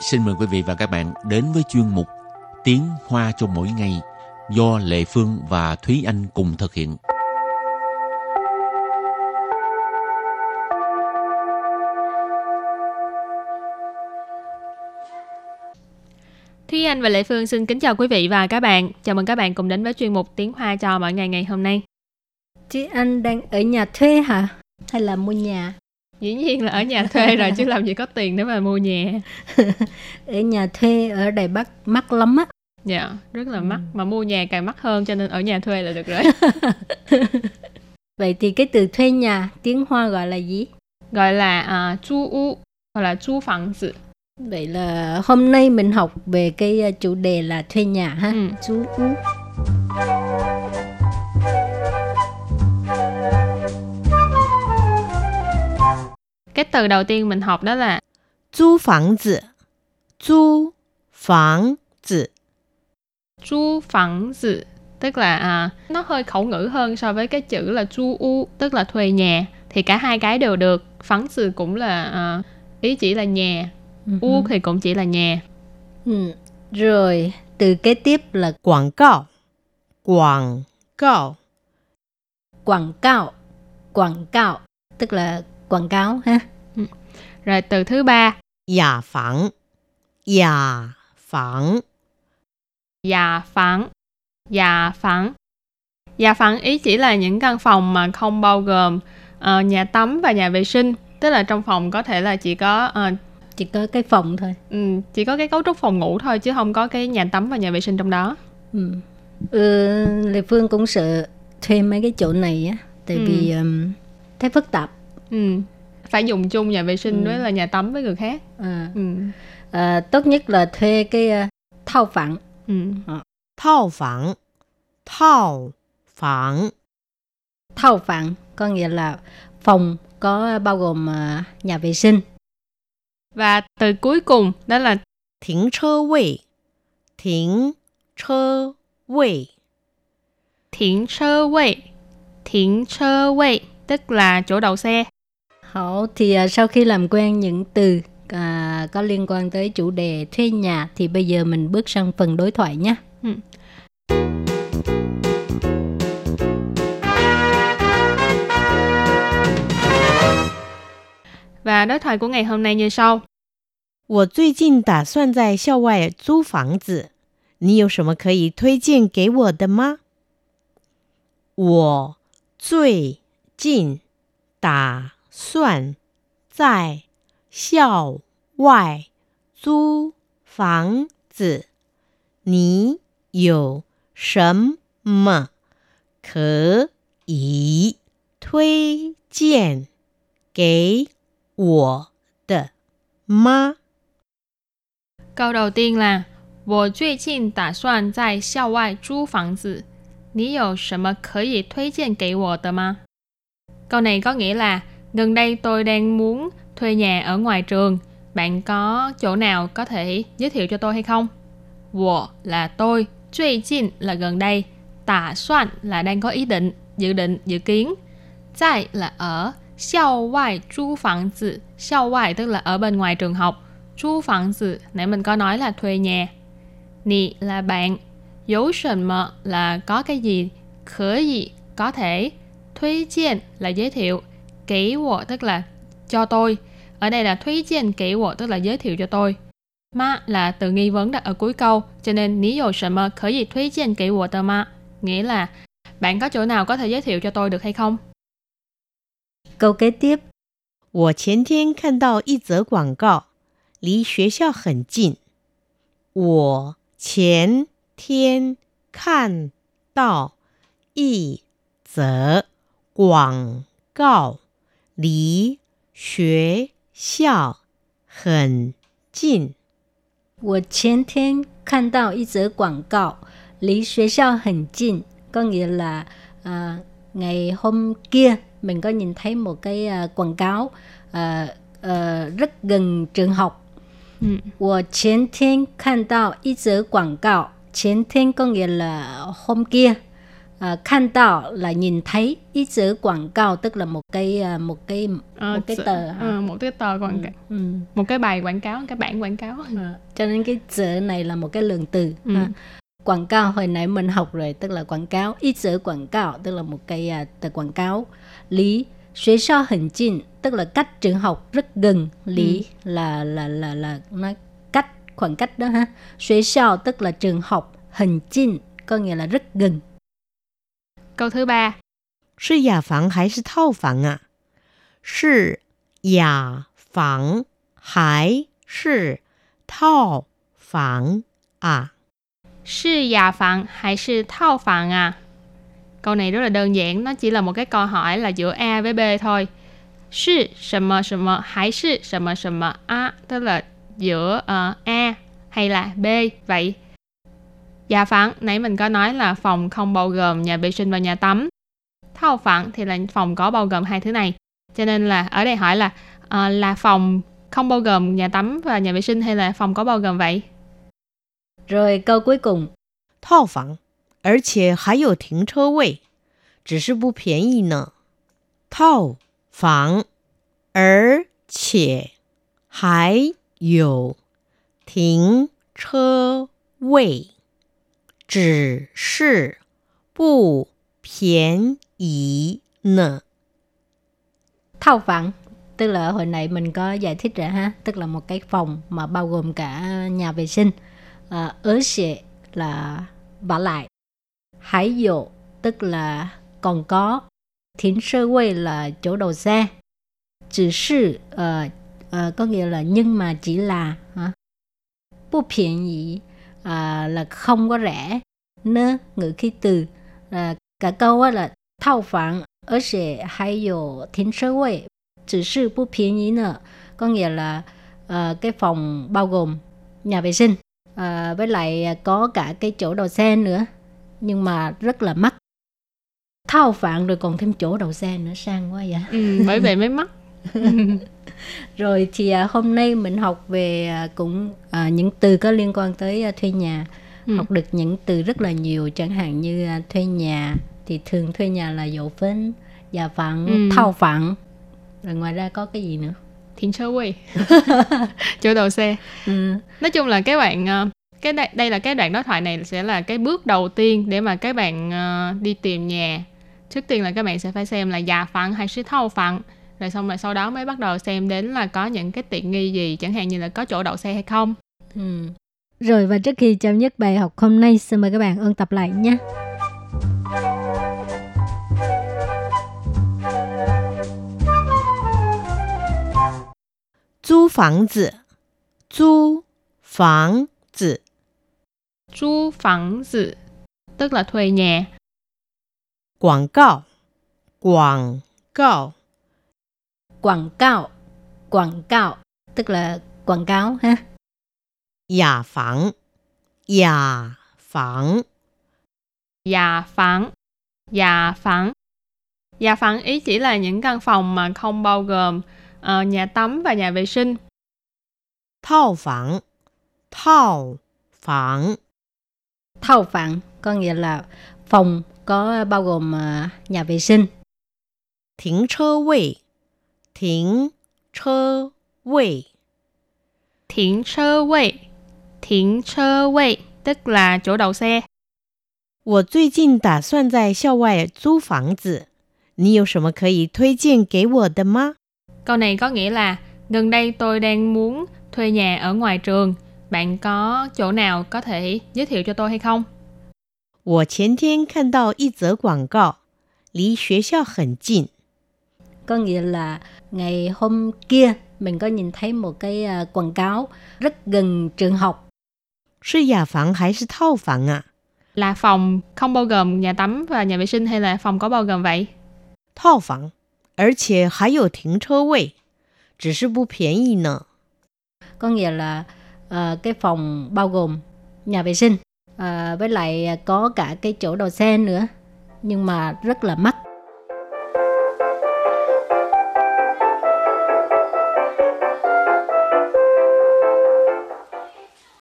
xin mời quý vị và các bạn đến với chuyên mục Tiếng Hoa cho mỗi ngày do Lệ Phương và Thúy Anh cùng thực hiện. Thúy Anh và Lệ Phương xin kính chào quý vị và các bạn. Chào mừng các bạn cùng đến với chuyên mục Tiếng Hoa cho mỗi ngày ngày hôm nay. Chị Anh đang ở nhà thuê hả? Hay là mua nhà? Dĩ nhiên là ở nhà thuê rồi chứ làm gì có tiền để mà mua nhà. ở nhà thuê ở Đài Bắc mắc lắm á. Dạ, rất là mắc. Mà mua nhà càng mắc hơn cho nên ở nhà thuê là được rồi. Vậy thì cái từ thuê nhà tiếng Hoa gọi là gì? Gọi là uh, chu u hoặc là chu phòng tử. Vậy là hôm nay mình học về cái à, chủ đề là thuê nhà ha. Ừ. Chú u. Cái từ đầu tiên mình học đó là 租房子，租房子， chu phòng tử. Tức là à, nó hơi khẩu ngữ hơn so với cái chữ là chu u, tức là thuê nhà. Thì cả hai cái đều được. Phẳng tử cũng là à, ý chỉ là nhà. U thì cũng chỉ là nhà. Ừ. Rồi từ kế tiếp là 广告，广告， quảng cáo. Quảng cáo tức là quảng cáo ha. Ừ. Rồi từ thứ ba. nhà phẳng. nhà phẳng. nhà phẳng. nhà phẳng. nhà phẳng ý chỉ là những căn phòng mà không bao gồm uh, nhà tắm và nhà vệ sinh. Tức là trong phòng có thể là chỉ có uh, chỉ có cái phòng thôi. Ừ, chỉ có cái cấu trúc phòng ngủ thôi chứ không có cái nhà tắm và nhà vệ sinh trong đó. Ừ. Ừ, Lê Phương cũng sợ thuê mấy cái chỗ này á, tại ừ. vì um, thấy phức tạp ừ. phải dùng chung nhà vệ sinh ừ. với là nhà tắm với người khác à. Ừ. À, tốt nhất là thuê cái uh, thao phẳng ừ. Ờ. thao phẳng thao phẳng thao phẳng có nghĩa là phòng có bao gồm uh, nhà vệ sinh và từ cuối cùng đó là thính chơ vị thính chơ vị thính chơ vị thính chơ vị tức là chỗ đậu xe Hảo, thì à, sau khi làm quen những từ à, có liên quan tới chủ đề thuê nhà thì bây giờ mình bước sang phần đối thoại nhé. Ừ. Và đối thoại của ngày hôm nay như sau. 我最近打算在校外租房子，你有什么可以推荐给我的吗？我最近打 算在校外租房子，你有什么可以推荐给我的吗？Câu đầu tiên là 我最近打算在校外租房子，你有什么可以推荐给我的吗？Câu này có nghĩa là gần đây tôi đang muốn thuê nhà ở ngoài trường. Bạn có chỗ nào có thể giới thiệu cho tôi hay không? Wo là tôi, truy chin là gần đây, tả soạn là đang có ý định, dự định, dự kiến. Tại là ở, xiao ngoại chu phẳng zi, xiao ngoại tức là ở bên ngoài trường học. Chu phẳng zi, nãy mình có nói là thuê nhà. Nì là bạn, dấu sần mờ là có cái gì, khởi gì, có thể. Thuê chiên là giới thiệu, Kỹ wo tức là cho tôi. Ở đây là thuê chiên kỹ wo tức là giới thiệu cho tôi. Ma là từ nghi vấn đặt ở cuối câu. Cho nên ní dầu sần mờ khở gì thuê chiên kỹ wo tờ ma. Nghĩa là bạn có chỗ nào có thể giới thiệu cho tôi được hay không? Câu kế tiếp, 我前天看到一则广告，离学校很近。我前天看到一则广告， 离学校很近。我前天看到一则广告，离学校很近, có nghĩa là à, ngày hôm kia mình có nhìn thấy một cái à, quảng cáo à, à, rất gần trường học. Ừ. 我前天看到一则广告，前天có nghĩa là hôm kia. à, khan tạo là nhìn thấy ít chữ quảng cáo tức là một cái à, một cái Ờ, một cái tờ ờ, một cái tờ quảng cáo. ừ. một cái bài quảng cáo cái bản quảng cáo. À, cho nên cái chữ này là một cái lượng từ Ừ. quảng cáo hồi nãy mình học rồi tức là quảng cáo ít chữ quảng cáo tức là một cái à, từ quảng cáo. Lý xuế sao hình chinh tức là cách trường học rất gần. Lý là là là là nó cách khoảng cách đó ha. Xuế sao tức là trường học hình chinh có nghĩa là rất gần câu thứ ba 是雅房还是套房啊？是雅房还是套房啊？是雅房还是套房à câu này rất là đơn giản nó chỉ là một cái câu hỏi là giữa A với B thôi 是什么什么还是什么什么 A tức là giữa ờ, A hay là B vậy Dạ phẳng, nãy mình có nói là phòng không bao gồm nhà vệ sinh và nhà tắm. Thao phẳng thì là phòng có bao gồm hai thứ này. Cho nên là ở đây hỏi là ờ, là phòng không bao gồm nhà tắm và nhà vệ sinh hay là phòng có bao gồm vậy? rồi câu cuối cùng 套房，而且还有停车位，只是不便宜呢。套房，而且还有停车位， 只是不便宜呢。 thao phẳng tức là hồi nãy mình có giải thích rồi ha tức là một cái phòng mà bao gồm cả nhà vệ sinh à, ở sẽ là vả lại hải dụ tức là còn có thiến sơ quay là chỗ đầu xe chỉ sư ờ, ờ, có nghĩa là nhưng mà chỉ là hả不便宜 à, là không có rẻ. Nữa ngữ khí từ. À, cả câu á là thao phản ở sẽ hay có thính sơ quay chỉ sự bù phiền ý nữa có nghĩa là à, cái phòng bao gồm nhà vệ sinh. À, với lại có cả cái chỗ đầu xe nữa nhưng mà rất là mắc. Thao phản rồi còn thêm chỗ đầu xe nữa sang quá vậy. Ừ, bởi vậy mới mắc. rồi thì à, hôm nay mình học về à, cũng à, những từ có liên quan tới à, thuê nhà Ừ. học được những từ rất là nhiều chẳng hạn như à, thuê nhà thì thường thuê nhà là dụ phấn nhà phẳng Ừ. thao phẳng rồi ngoài ra có cái gì nữa Thiện sơ quay. Chỗ đầu xe. ừ. Nói chung là các bạn cái đây, đây là cái đoạn đối thoại này sẽ là cái bước đầu tiên để mà các bạn đi tìm nhà. Trước tiên là các bạn sẽ phải xem là già phẳng hay 是 thâu phẳng rồi xong rồi sau đó mới bắt đầu xem đến là có những cái tiện nghi gì chẳng hạn như là có chỗ đậu xe hay không. Ừ. rồi và trước khi chấm dứt bài học hôm nay xin mời các bạn ôn tập lại nhé. Chú phòng tử Chú phòng tử Chú phòng tử Tức là thuê nhà. Quảng cáo. Quảng cáo quảng cáo, quảng cáo tức là quảng cáo ha. Nhà phẳng, nhà phẳng, nhà phẳng, nhà phẳng. Nhà phẳng ý chỉ là những căn phòng mà không bao gồm uh, nhà tắm và nhà vệ sinh. Thao phẳng, thao phẳng. Thao phẳng có nghĩa là phòng có bao gồm uh, nhà vệ sinh. Thính chơ vị 停车位，停车位， Thiện sơ quay, thiện sơ quay, tức là chỗ đậu xe. 我最近打算在校外租房子，你有什么可以推荐给我的吗？ Câu này có nghĩa là gần đây tôi đang muốn thuê nhà ở ngoài trường. Bạn có chỗ nào có thể giới thiệu cho tôi hay không? 我前天看到一则广告，离学校很近， Có nghĩa là ngày hôm kia mình có nhìn thấy một cái à, quảng cáo rất gần trường học. 是雅房还是套房啊？ Là phòng không bao gồm nhà tắm và nhà vệ sinh hay là phòng có bao gồm vậy? 套房，而且还有停车位，只是不便宜呢。 Có nghĩa là à, cái phòng bao gồm nhà vệ sinh à, với lại có cả cái chỗ đầu xe nữa nhưng mà rất là mắc